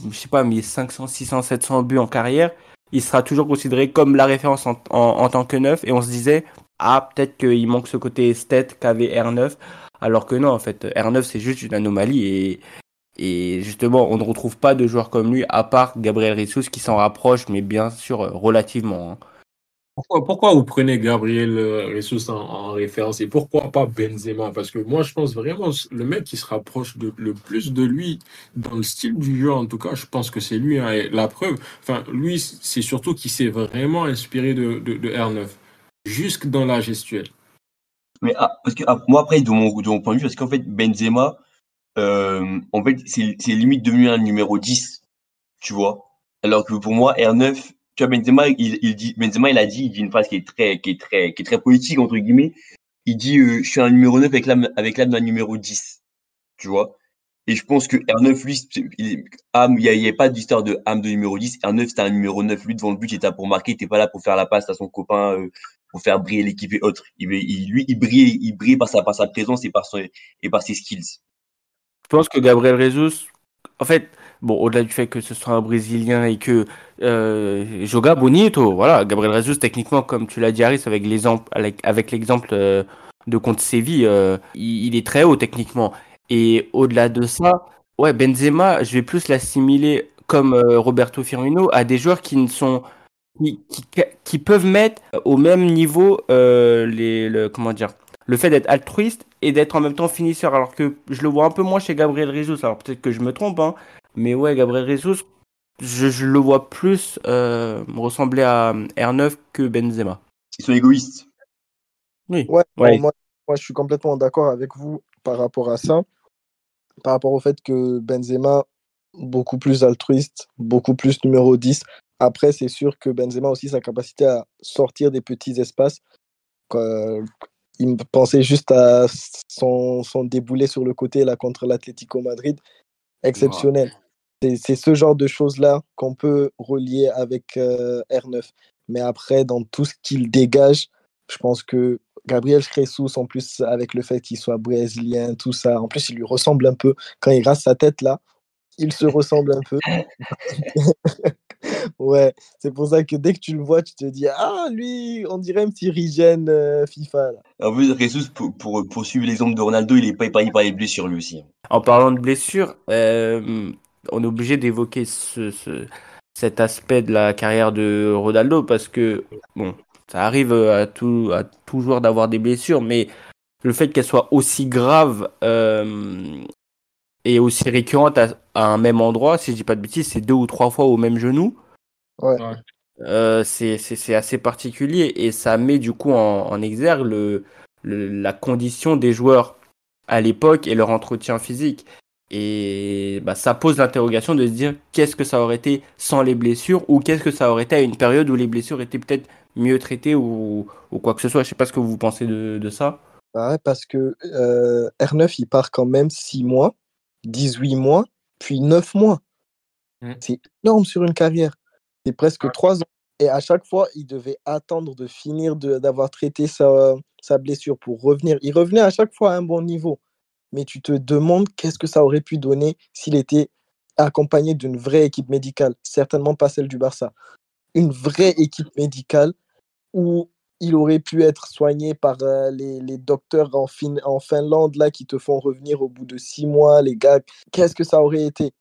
je sais pas, mais 500, 600, 700 buts en carrière, il sera toujours considéré comme la référence en, tant que neuf. Et on se disait, ah, peut-être qu'il manque ce côté esthète qu'avait R9. Alors que non, en fait, R9, c'est juste une anomalie. Et, et justement, on ne retrouve pas de joueurs comme lui, à part Gabriel Ressus, qui s'en rapproche, mais bien sûr, euh, relativement. hein. Pourquoi, vous prenez Gabriel euh, Jesus en, en référence et pourquoi pas Benzema? Parce que moi, je pense vraiment le mec qui se rapproche le plus de lui dans le style du jeu, en tout cas, je pense que c'est lui. hein. La preuve, enfin, lui, c'est surtout qu'il s'est vraiment inspiré de, de, de R9, jusque dans la gestuelle. Mais ah, parce que ah, moi, après, de mon, point de vue, parce qu'en fait, Benzema, euh, en fait, c'est limite devenu un numéro 10, tu vois? Alors que pour moi, R9, tu vois, Benzema, il, il dit, Benzema, il a dit, il dit une phrase qui est très, qui est très, qui est très politique, entre guillemets. Il dit, euh, je suis un numéro 9 avec l'âme, avec l'âme d'un numéro 10, tu vois? Et je pense que R9, lui, il âme, il y a, il y a pas d'histoire de âme de numéro 10. R9, c'était un numéro 9, lui, devant le but, il était là pour marquer, il était pas là pour faire la passe à son copain, euh, pour faire briller l'équipe et autres. Il, il- lui, il brille, il brille par sa, par sa présence et par son, et par ses skills. Je pense que Gabriel Jesus, en fait, bon, au-delà du fait que ce soit un Brésilien et que euh, joga bonito, voilà, Gabriel Jesus, techniquement, comme tu l'as dit, Harris, avec l'exemple, euh, de contre Séville, euh, il, est très haut techniquement. Et au-delà de ça, ouais, Benzema, je vais plus l'assimiler comme euh, Roberto Firmino à des joueurs qui ne sont qui, peuvent mettre au même niveau les, le, comment dire, le fait d'être altruiste et d'être en même temps finisseur. Alors que je le vois un peu moins chez Gabriel Jesus. Alors peut-être que je me trompe, hein, Mais ouais, Gabriel Jesus, je, je le vois plus euh, ressembler à R9 que Benzema. Ils sont égoïstes. Oui. Ouais, Ouais. bon, moi, moi, je suis complètement d'accord avec vous par rapport à ça. Par rapport au fait que Benzema, beaucoup plus altruiste, beaucoup plus numéro 10. Après, c'est sûr que Benzema aussi sa capacité à sortir des petits espaces. Euh, il me pensait juste à son, son déboulé sur le côté là contre l'Atlético Madrid. Exceptionnel. C'est ce genre de choses-là qu'on peut relier avec euh, R9. Mais après, dans tout ce qu'il dégage, je pense que Gabriel Jesus, en plus, avec le fait qu'il soit brésilien, tout ça, en plus, il lui ressemble un peu. Quand il rase sa tête, là, il se ressemble un peu. ouais, c'est pour ça que dès que tu le vois, tu te dis Ah, lui, on dirait un petit Rigen euh, FIFA. Là. En plus, Jesus, pour, pour poursuivre l'exemple de Ronaldo, il est pas épargné par les blessures lui aussi. En parlant de blessures, euh, on est obligé d'évoquer ce, ce- cet aspect de la carrière de Ronaldo parce que, bon, ça arrive à tout, à tout joueur d'avoir des blessures, mais le fait qu'elles soient aussi graves euh, et aussi récurrentes à, à un même endroit, si je dis pas de bêtises, c'est deux ou trois fois au même genou. Ouais. Ouais. Euh, c'est c'est- c'est assez particulier et ça met du coup en, en exergue le, le- la condition des joueurs à l'époque et leur entretien physique. Et bah, ça pose l'interrogation de se dire qu'est-ce que ça aurait été sans les blessures ou qu'est-ce que ça aurait été à une période où les blessures étaient peut-être mieux traitées ou, ou quoi que ce soit? Je sais pas ce que vous pensez de, de ça. Bah ouais, parce que euh, R9, il part quand même 6 mois, 18 mois, puis 9 mois. C'est énorme sur une carrière. C'est presque Ouais. 3 ans. Et à chaque fois, il devait attendre de finir de- d'avoir traité sa, sa blessure pour revenir. Il revenait à chaque fois à un bon niveau. Mais tu te demandes qu'est-ce que ça aurait pu donner s'il était accompagné d'une vraie équipe médicale. Certainement pas celle du Barça. Une vraie équipe médicale où il aurait pu être soigné par euh, les, les docteurs en, Fin- en Finlande là, qui te font revenir au bout de six mois, les gars. Qu'est-ce que ça aurait été?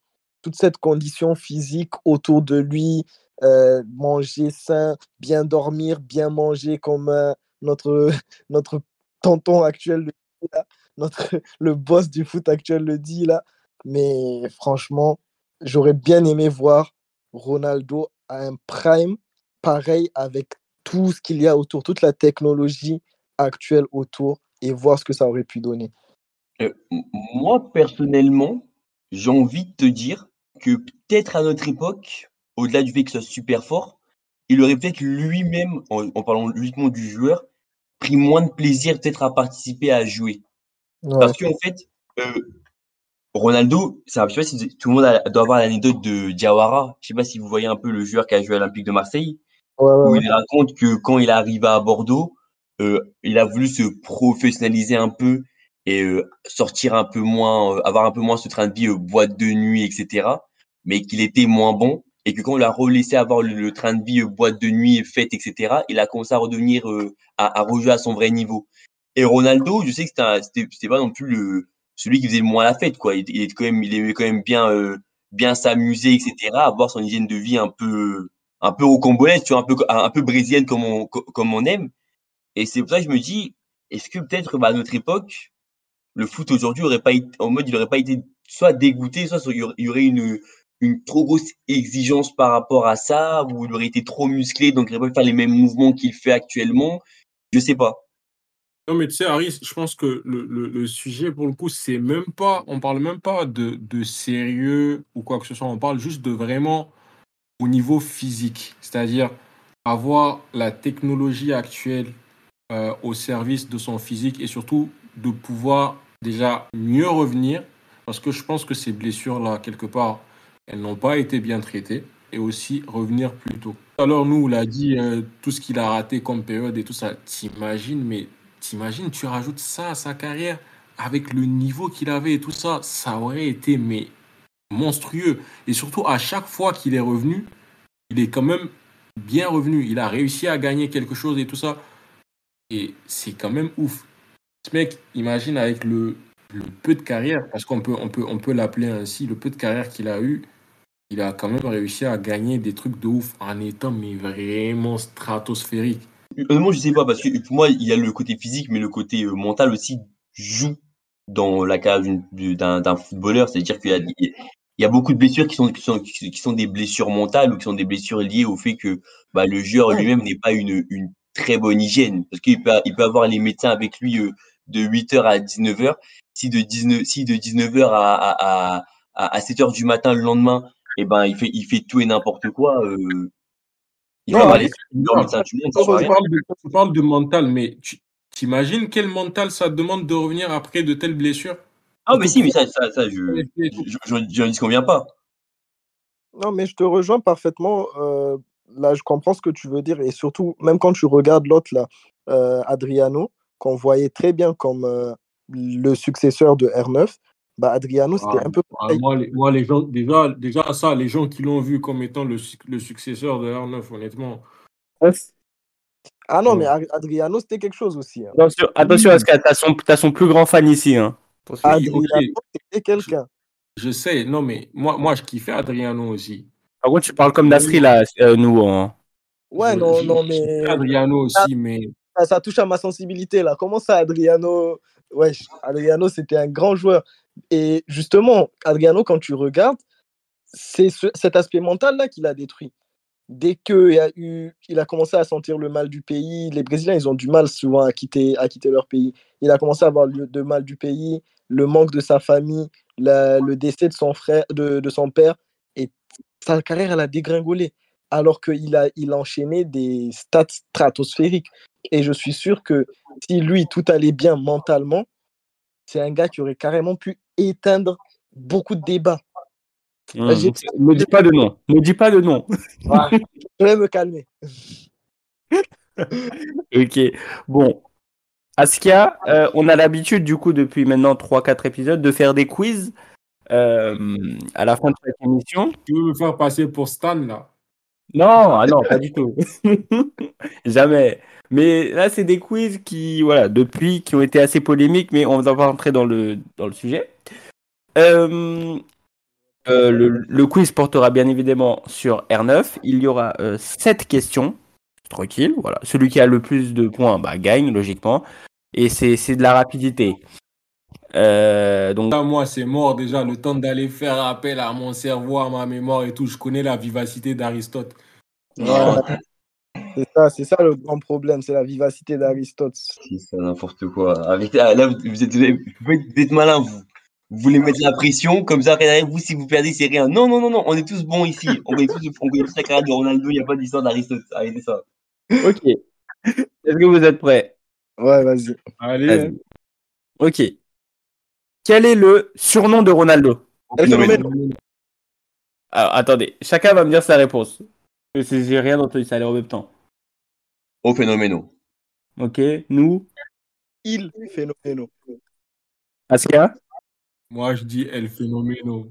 Toute cette condition physique autour de lui, euh, manger sain, bien dormir, bien manger comme euh, notre, notre tonton actuel là, le boss du foot actuel le dit là. Mais franchement, j'aurais bien aimé voir Ronaldo à un prime pareil avec tout ce qu'il y a autour, toute la technologie actuelle autour et voir ce que ça aurait pu donner. Euh, moi, personnellement, j'ai envie de te dire que peut-être à notre époque, au-delà du fait qu'il soit super fort, il aurait peut-être lui-même, en, en parlant uniquement du joueur, pris moins de plaisir peut-être à participer à jouer. Ouais, Parce qu'en fait, euh, Ronaldo, ça, je sais pas si tout le monde a- doit avoir l'anecdote de Diawara. Je sais pas si vous voyez un peu le joueur qui a joué à l'Olympique de Marseille, ouais, ouais, où il raconte que quand il est arrivé à Bordeaux, euh, il a voulu se professionnaliser un peu et euh, sortir un peu moins, euh, avoir un peu moins ce train de vie euh, boîte de nuit, etc. Mais qu'il était moins bon et que quand on l'a relaissé avoir le, le train de vie euh, boîte de nuit, fête, etc. Il a commencé à redevenir, euh, à, à rejouer à son vrai niveau. Et Ronaldo, je sais que c'était pas non plus le celui qui faisait le moins la fête, quoi. Il, il était quand même, il aimait quand même bien, euh, bien s'amuser, etc. Avoir son hygiène de vie un peu, un peu rocambolesque, tu vois, un peu, un peu brésilienne comme on, co- comme on aime. Et c'est pour ça que je me dis, est-ce que peut-être bah, à notre époque, le foot aujourd'hui aurait pas été, en mode, il aurait pas été soit dégoûté, soit il y aurait une, une trop grosse exigence par rapport à ça, ou il aurait été trop musclé, donc il aurait pas pu faire les mêmes mouvements qu'il fait actuellement? Je sais pas. Non, mais tu sais, Harry, je pense que le, le- sujet, pour le coup, c'est même pas, on parle même pas de, de sérieux ou quoi que ce soit, on parle juste de vraiment au niveau physique, c'est-à-dire avoir la technologie actuelle euh, au service de son physique et surtout de pouvoir déjà mieux revenir, parce que je pense que ces blessures-là, quelque part, elles n'ont pas été bien traitées, et aussi revenir plus tôt. Alors, nous, on l'a dit, euh, tout ce qu'il a raté comme période et tout ça, t'imagines, mais T'imagines, tu rajoutes ça à sa carrière avec le niveau qu'il avait et tout ça, ça aurait été mais monstrueux. Et surtout, à chaque fois qu'il est revenu, il est quand même bien revenu. Il a réussi à gagner quelque chose et tout ça. Et c'est quand même ouf. Ce mec, imagine avec le, peu de carrière, parce qu'on peut, on peut, on peut l'appeler ainsi, le peu de carrière qu'il a eu, il a quand même réussi à gagner des trucs de ouf en étant mais vraiment stratosphérique. Honnêtement, je sais pas, parce que pour moi, il y a le côté physique, mais le côté euh, mental aussi joue dans la carrière d'un d'un footballeur. C'est-à-dire qu'il y a, il y a beaucoup de blessures qui sont, qui sont, qui sont des blessures mentales ou qui sont des blessures liées au fait que bah, le joueur Ouais. lui-même n'est pas une, une très bonne hygiène. Parce qu'il peut, il peut avoir les médecins avec lui euh, de 8h à 19h. Si de 19, si de 19h à, à, à, à, à 7h du matin le lendemain, eh ben, il fait, il fait tout et n'importe quoi. Euh, il Non, ça Tu parles, de, tu parles de mental, mais tu t'imagines quel mental ça demande de revenir après de telles blessures? Ah, mais si, mais ça, ça, ça je, Et- je, je, je, dis conviens pas. Non, mais je te rejoins parfaitement. euh, là, je comprends ce que tu veux dire. Et surtout, même quand tu regardes l'autre, là, euh, Adriano, qu'on voyait très bien comme euh, le successeur de R9, bah, Adriano, c'était Ah, un peu Ah, moi, les, moi, les gens, déjà, déjà, ça, les gens qui l'ont vu comme étant le, le successeur de R9, honnêtement. Ah non, Ouais. mais Ad- Adriano, c'était quelque chose aussi. hein. Attention, attention à ce que t'as son, t'as son plus grand fan ici. Hein. Ah, Adriano, c'était quelqu'un. Je sais, non, mais moi, moi je kiffais Adriano aussi. Par contre, tu parles comme Nasri là, euh, nous. hein. Ouais, Je- non, je- non, mais Adriano aussi, mais ça, ça touche à ma sensibilité, là. Comment ça, Adriano? Wesh, Adriano, c'était un grand joueur. Et justement, Adriano, quand tu regardes, c'est ce- cet aspect mental-là qu'il a détruit. Dès qu'il a, il a commencé à sentir le mal du pays, les Brésiliens, ils ont du mal souvent à quitter, leur pays. Il a commencé à avoir le mal du pays, le manque de sa famille, le décès de son frère, de, son père, et sa carrière, elle a dégringolé. Alors qu'il a, il enchaîné des stats stratosphériques. Et je suis sûr que si lui, tout allait bien mentalement, c'est un gars qui aurait carrément pu éteindre beaucoup de débats. J'ai- Ne dis pas de nom. Ne dis pas de nom. Je vais me calmer. Ok. Bon. Askia, euh, on a l'habitude, du coup, depuis maintenant 3-4 épisodes, de faire des quiz euh, à la fin de cette émission. tu veux me faire passer pour Stan, là? Non, ah non, pas du tout. Jamais. Mais là, c'est des quiz qui, voilà, depuis, qui ont été assez polémiques, mais on va pas rentrer dans le, dans le sujet. Euh, euh, le, le quiz portera bien évidemment sur R9. Il y aura 7 questions. Tranquille, voilà. Celui qui a le plus de points bah, gagne, logiquement. Et c'est c'est de la rapidité. Euh, donc, Là, moi, c'est mort déjà, le temps d'aller faire appel à mon cerveau, à ma mémoire et tout. Je connais la vivacité d'Aristote. Voilà. C'est ça, c'est ça le grand problème, c'est la vivacité d'Aristote. C'est ça, n'importe quoi. Avec, ah, là, vous êtes, vous êtes, vous êtes malin, vous. Vous voulez mettre la pression, comme ça, derrière vous, si vous perdez, c'est rien. Non, non, non, non, on est tous bons ici. On est tous, on connaît tous la carrière de Ronaldo, il n'y a pas d'histoire d'Aristote. Arrêtez ça. ok. Est-ce que vous êtes prêts? Ouais, vas-y. Allez. Ok. Quel est le surnom de Ronaldo? Alors, attendez, chacun va me dire sa réponse. J'ai rien entendu, ça allait en même temps. Au phénoméno. Ok, nous, Il phénoménal. Askia moi, je dis El Phénoméno.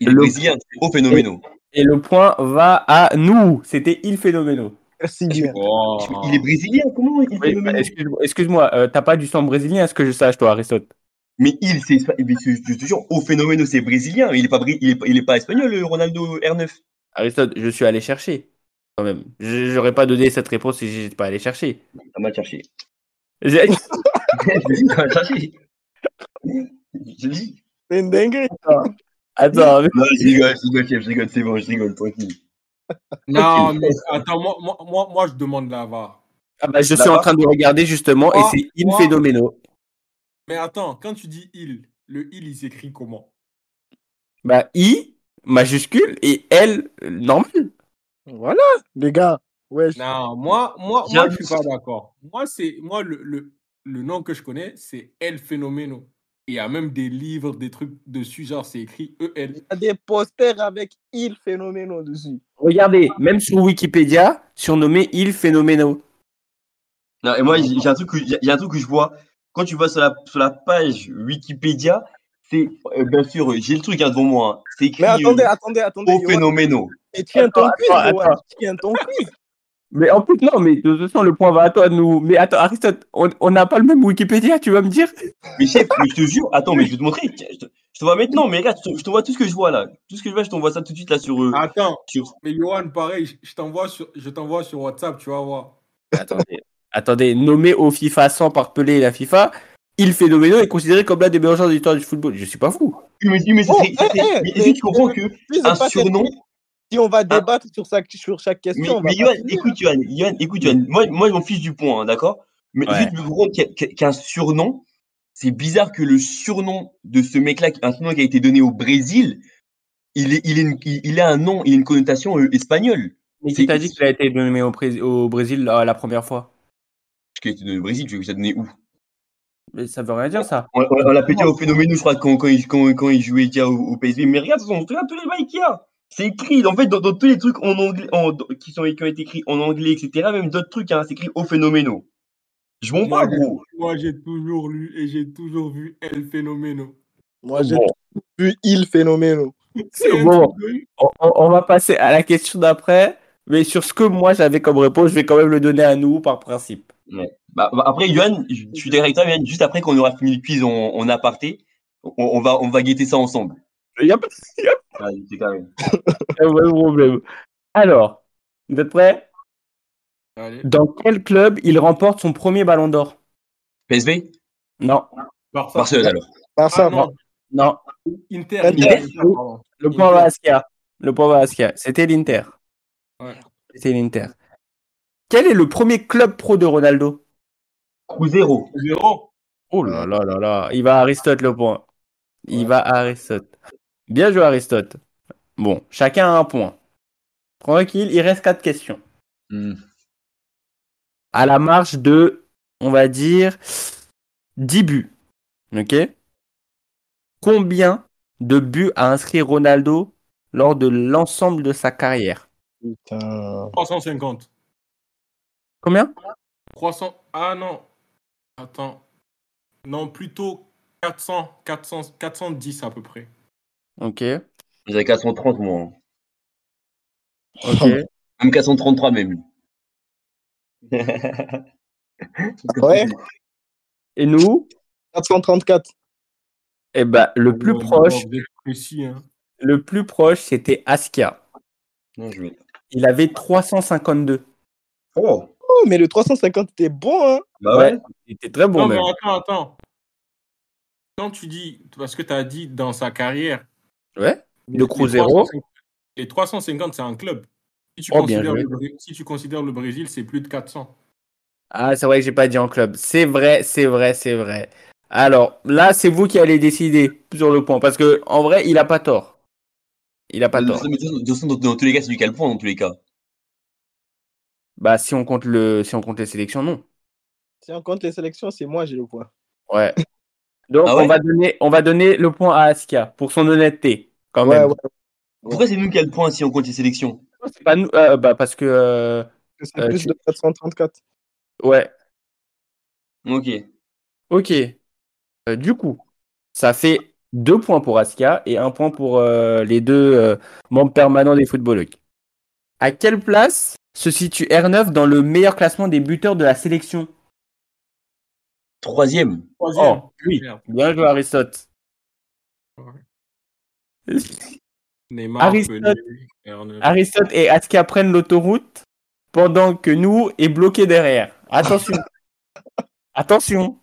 Il brésilien, c'est au phénoméno. Et le point va à nous. C'était Il Phénoméno. Merci bien. Oh. Il est brésilien, comment il Oui, phénoméno? bah, excuse-moi, euh, t'as pas du sang brésilien, à ce que je sache, toi, Aristote? Mais il, c'est, je te jure, au phénoméno, c'est brésilien. Il est pas, il est, pas- il est pas espagnol, le Ronaldo R9. Aristote, je suis allé chercher, quand même. Je- J'aurais pas donné cette réponse si j'étais pas allé chercher. Ça m'a cherché. J'ai- ça m'a cherché. Je dis. C'est une dinguerie. Attends, mais- Non, je rigole, je rigole, chef, je rigole, c'est bon, je rigole, tranquille. Non, mais attends, moi, moi, moi, moi, je demande la VAR. ah bah, je suis en train de regarder justement, et c'est Il moi- Phénoméno. Mais attends, quand tu dis il, le il, il s'écrit comment? Bah, I, majuscule, et L, normal. Voilà, les gars. Ouais, je- Non, moi, moi, moi je suis pas d'accord. Moi, c'est moi le, le, le nom que je connais, c'est El Phénoméno. Il y a même des livres, des trucs dessus, genre c'est écrit E EL. il y a des posters avec il phénoménal dessus. Regardez, même sur Wikipédia, surnommé Il Phénoméno. Non, et moi, j'ai un truc que, il y a un truc que je vois. Quand tu vas sur la, sur la page Wikipédia, c'est, euh, bien sûr, j'ai le truc hein, devant moi. hein. C'est écrit Mais attendez, euh, attendez, attendez. au phénoméno. Et tiens ton Attends, quiz, attends, Johan. attends. Tiens ton quiz. Mais en plus, non, mais de toute façon, le point va à toi, nous. Mais attends, Aristote, on n'a pas le même Wikipédia, tu vas me dire? Mais chef, mais je te jure, attends, mais je vais te montrer. Je te, je te vois maintenant, mais regarde, je te, je te vois tout ce que je vois là. Tout ce que je vois, je t'envoie ça tout de suite là sur. euh, Attends, sur... mais Johan, pareil, je- t'envoie sur, je t'envoie sur WhatsApp, tu vas voir. Attendez, attendez, nommé au FIFA sans par Pelé et la FIFA, Il Phénoméno est considéré comme l'un des meilleurs joueurs de l'histoire du football. Je suis pas fou. Mais, mais Oh, eh, eh, mais est-ce mais- que tu comprends que un surnom cette- Si on va débattre sur, sa- sur chaque question, Mais, on mais finir. écoute, Yoann, Yoann, écoute, Yoann, moi, moi, je m'en fiche du point, hein, d'accord? Mais Ouais. juste, a- qu'un surnom, c'est bizarre que le surnom de ce mec-là, un surnom qui a été donné au Brésil, il, est, il, est une- il, il a un nom, il a une connotation euh, espagnole. Mais qui t'a dit qu'il a été nommé au, Brésil la, la première fois? Qu'il a été donné au Brésil, tu veux que ça donnait où? Mais ça veut rien dire ça. On, on- on l'a pété au phénomène, je crois, quand, quand, il, quand, quand il jouait déjà au, au PSV. Mais regarde, regarde tous les bails qu'il y a. C'est écrit, en fait, dans, dans tous les trucs en anglais, en- qui, sont, qui ont été écrits en anglais, etc., même d'autres trucs, hein, c'est écrit au phénoméno. Je m'en j'ai- gros. Moi, j'ai toujours lu et j'ai toujours vu El Phénoméno. Moi, j'ai Bon. vu Il Phénoméno. C'est Bon. On, va passer à la question d'après. Mais sur ce que moi j'avais comme réponse, je vais quand même le donner à nous par principe. Bah, bah, après, Yoann, je je suis d'accord avec toi, Yoann, juste après qu'on aura fini le quiz en, en aparté, on, on va, on va guetter ça ensemble. Il n'y a pas Ouais, de problème. Alors, vous êtes prêts? Allez. Dans quel club il remporte son premier ballon d'or? PSV Non, Barça. Barcelone alors. Barça, Ah, non. non. Inter. Inter. Inter, pardon. Le point va à Askia. Le point va Askia. C'était l'Inter. Ouais. C'était l'Inter. Quel est le premier club pro de Ronaldo? Cruzeiro. Zéro. Oh là là là là. Il va à Aristote le point. Il Ouais. va à Aristote. Bien joué Aristote. Bon, chacun a un point. Tranquille, il reste quatre questions. Hmm. À la marge de, on va dire, 10 buts. Ok? Combien de buts a inscrit Ronaldo lors de l'ensemble de sa carrière? Putain. 350. Combien? 300. Ah non. Attends. Non, plutôt 400, 400, 410 à peu près. Ok. J'avais 430 moi. Ok. Même 433 même. Ouais, Et nous 434. Eh ben, le plus proche, précis, hein. le plus proche, c'était Askia. Non, je vais. Il avait 352. Oh Oh, mais le 350 était bon, hein. Bah ouais. Il était très bon non, même. mais attends, attends. Quand tu dis, parce que tu as dit dans sa carrière, Ouais. mais les Cruzeiro. 350 Les 350, c'est un club. Si tu, Oh, bien considères le, Bré- si tu considères le Brésil, c'est plus de 400. Ah, c'est vrai que j'ai pas dit en club. C'est vrai, c'est vrai, c'est vrai. Alors, là, c'est vous qui allez décider sur le point. Parce que, en vrai, il a pas tort. Il a pas Mais tort. de toute façon, de toute façon, dans, dans tous les cas, c'est du point dans tous les cas. Bah, si on compte le, si on compte les sélections, non. Si on compte les sélections, c'est moi, j'ai le point. Ouais. Donc, Ah ouais on va donner, on va donner le point à Askia pour son honnêteté, quand Ouais, même. ouais. Pourquoi c'est nous qui a le point si on compte les sélections? C'est pas nous, euh, bah, parce que, euh, C'est Euh, plus tu- de 434. ouais. Ok. Ok. Euh, du coup, ça fait deux points pour Askia et un point pour euh, les deux euh, membres permanents des footballeurs. À quelle place se situe R9 dans le meilleur classement des buteurs de la sélection? Troisième. Troisième. Oh, oui. Bien joué, Aristote. Neymar, Aristote. Pelé, R9. Aristote et Askia prennent l'autoroute pendant que nous est bloqué derrière. Attention. Attention.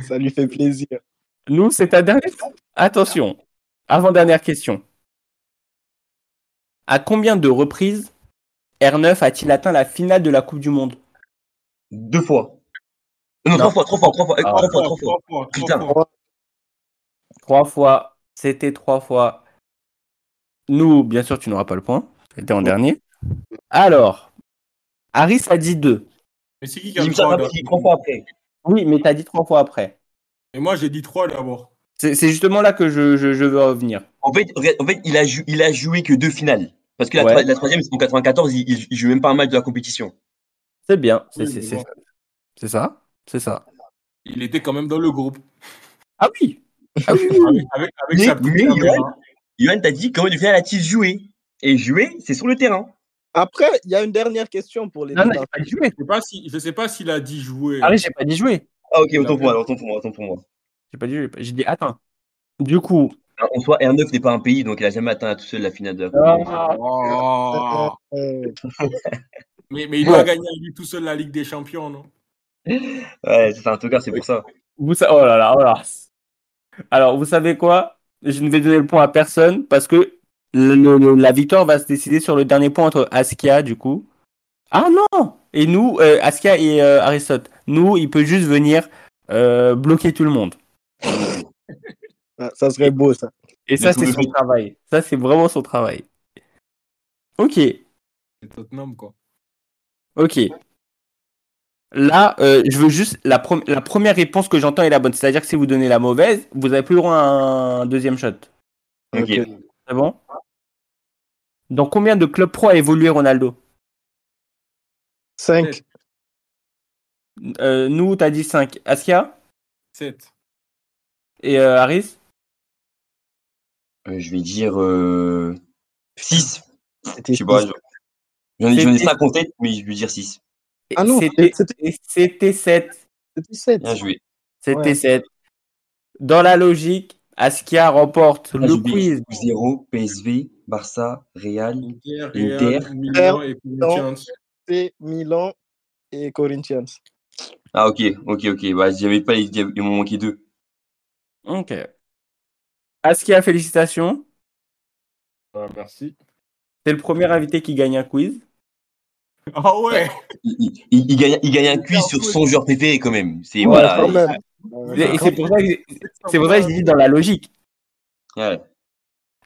Ça lui fait plaisir. Nous, c'est ta dernière. Attention. Avant-dernière question. À combien de reprises R9 a-t-il atteint la finale de la Coupe du Monde? Deux fois. Non, Non. trois fois, trois fois, trois fois, trois fois, trois fois. Trois fois, trois Putain. fois. Trois fois. C'était trois fois. Nous, bien sûr, tu n'auras pas le point. C'était en dernier. Alors, Harris a dit deux. Mais c'est qui qui a semble trois, fois après. Oui, mais tu as dit trois fois après. Et moi, j'ai dit trois d'abord. C'est justement là que je, je- je veux revenir. En fait, en fait il, a jou- il a joué que deux finales. Parce que la, Ouais. troi- la troisième, c'est en 94, il, il, joue même pas un match de la compétition. C'est bien. C'est Oui, ça. C'est ça. Il était quand même dans le groupe. Ah oui. Ah oui, oui, oui. Avec, avec, Mais- sa petite mais caméra. Johan- Yoann t'a dit comment de finale a-t-il joué Et jouer, c'est sur le terrain. Après, il y a une dernière question pour les Non, non, pas dit jouer. Je sais pas si, je sais pas s'il a dit jouer. Harris, j'ai pas dit jouer. Ah ok, autant pour moi, autant pour moi, autant pour moi. J'ai pas dit jouer. J'ai dit attends. Du coup, Alors, en soi, R9 n'est pas un pays, donc il a jamais atteint tout seul la finale de la Coupe. Ah. Oh. Mais, mais il doit gagner lui tout seul la Ligue des Champions, non? Ouais, c'est tout cas, c'est pour ça. Vous, sa- oh là là, oh là. Alors, vous savez quoi? Je ne vais donner le point à personne parce que le- le- la victoire va se décider sur le dernier point entre Askia, du coup. Ah non! Et nous, euh, Askia et euh, Aristote. Nous, il peut juste venir euh, bloquer tout le monde. Ah, Ça serait beau, ça. Et ça, c'est son travail. Ça, c'est vraiment son travail. Ok, C'est Tottenham, quoi. ok. Là, euh, je veux juste la, la première réponse que j'entends est la bonne. C'est-à-dire que si vous donnez la mauvaise, vous avez plus le droit à un deuxième shot. Ok. C'est bon? Dans combien de clubs pro a évolué Ronaldo? 5. Euh, nous, t'as dit 5. Askia? 7. et euh, Harris? Euh, je vais dire 6. C'était Je sais pas. six. je- J'en ai, ai C'était- 5 en tête, mais je vais dire 6. Ah non, C'était c'était- et c'était 7. C'était 7. Bien joué. C'était Ouais. 7. Dans la logique, Askia remporte Ah, le quiz. 0, PSV, Barça, Real. Inter, Inter. Real, Milan et Corinthians. C'est Milan et Corinthians. Ah, ok, ok, ok. Bah, j'avais pas. Il m'en manquait deux. Ok. Askia, félicitations. Ah, merci. C'est le premier invité qui gagne un quiz. Ah ouais Il, il- il- il gagne, il gagne un quiz sur son joueur préféré quand même. C'est Ouais, voilà. c'est pour ça que c'est pour ça que j'ai dit dans la logique. Ouais.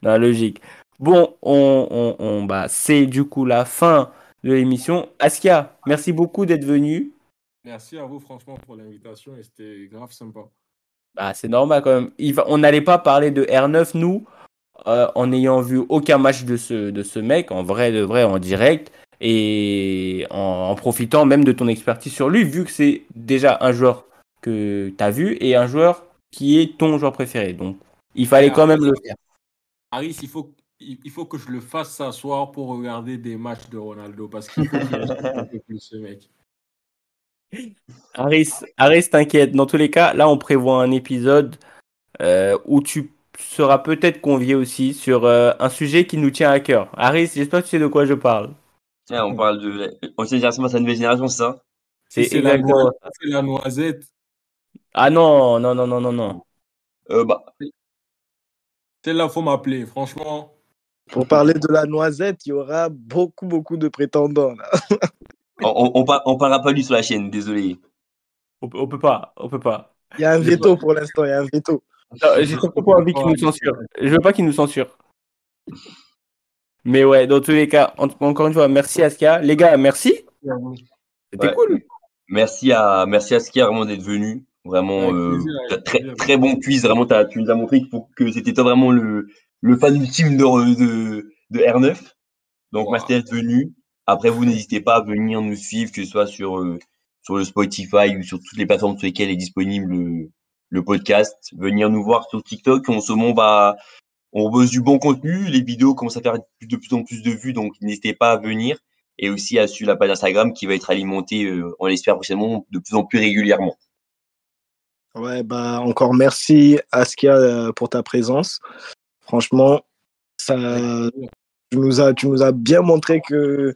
Dans la logique. Bon, on, on, on- bah, c'est du coup la fin de l'émission. Askia, merci beaucoup d'être venu. Merci à vous, franchement, pour l'invitation et c'était grave sympa. Bah, c'est normal quand même. Il va- on n'allait pas parler de R9, nous, euh, en n'ayant vu aucun match de ce, de ce mec, en vrai, de vrai, en direct, et en, en profitant même de ton expertise sur lui, vu que c'est déjà un joueur que tu as vu et un joueur qui est ton joueur préféré. Donc, il fallait quand même le faire. Harris, il faut, il, faut que je le fasse s'asseoir pour regarder des matchs de Ronaldo parce qu'il faut qu'il un peu plus ce mec. Harris, Harris t'inquiète. Dans tous les cas, là, on prévoit un épisode euh, où tu seras peut-être convié aussi sur euh, un sujet qui nous tient à cœur. Harris, j'espère que tu sais de quoi je parle. Tiens, on parle de la- ancienne génération face à la nouvelle génération, c'est ça? C'est la, c'est la noisette. Ah non, non, non, non, non, non. euh, bah, Celle-là, faut m'appeler. Franchement, Pour parler de la noisette, il y aura beaucoup, beaucoup de prétendants. Là. on, on, on, par- on parlera pas lui sur la chaîne, désolé. On, peut- on peut pas, on peut pas. Il y a un veto pour l'instant, il y a un veto. J'ai surtout pas envie qu'il nous censure. Je veux pas qu'il nous censure. Mais ouais, dans tous les cas, en- encore une fois, merci Aska. Les gars, merci. C'était Ouais. cool. Merci à, merci à Skia vraiment d'être venu. Vraiment, euh, plaisir, très, très bon quiz. Vraiment, t'as- tu nous as montré faut- que c'était toi vraiment le, le fan ultime de, de, de R9. Donc, Wow. merci d'être venu. Après, vous n'hésitez pas à venir nous suivre, que ce soit sur, euh, sur le Spotify ou sur toutes les plateformes sur lesquelles est disponible le, le podcast. Venir nous voir sur TikTok. En ce moment, on va, on bosse du bon contenu. Les vidéos commencent à faire de plus en plus de vues, donc n'hésitez pas à venir. Et aussi à suivre la page Instagram qui va être alimentée, euh, on l'espère prochainement, de plus en plus régulièrement. Ouais, bah encore merci Askia euh, pour ta présence. Franchement, ça, tu nous as, tu nous as bien montré que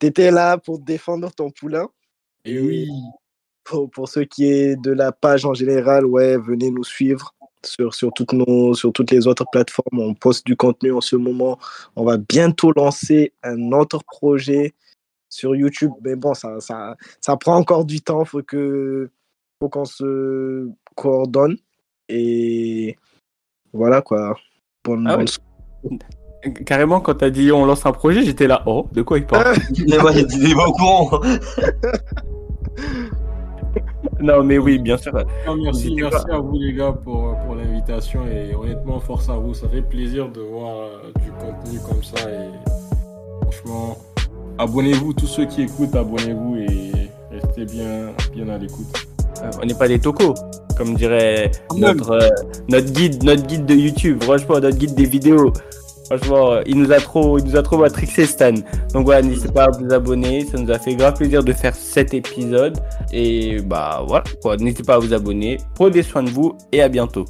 tu étais là pour défendre ton poulain. Et oui, Pour, pour ceux qui est de la page en général, ouais, venez nous suivre sur, sur, toutes nos, sur toutes les autres plateformes. On poste du contenu en ce moment. On va bientôt lancer un autre projet sur YouTube. Mais bon, ça, ça, ça prend encore du temps. Il faut qu'on se coordonne. Et voilà quoi. Bonne- Ah Carrément, quand t'as dit on lance un projet, j'étais là. Oh, de quoi il parle? Mais moi, j'étais pas au courant. Non, mais oui, bien sûr. Merci, à vous les gars pour, pour l'invitation et honnêtement force à vous. Ça fait plaisir de voir euh, du contenu comme ça et franchement abonnez-vous tous ceux qui écoutent, abonnez-vous et restez bien bien à l'écoute. Euh, On n'est pas des tocos, comme dirait notre, euh, notre guide, notre guide de YouTube. Franchement, notre guide des vidéos. Franchement, euh, il nous a trop, il nous a trop matrixé Stan. Donc voilà, n'hésitez pas à vous abonner. Ça nous a fait grave plaisir de faire cet épisode. Et bah voilà, quoi. N'hésitez pas à vous abonner. Prenez soin de vous et à bientôt.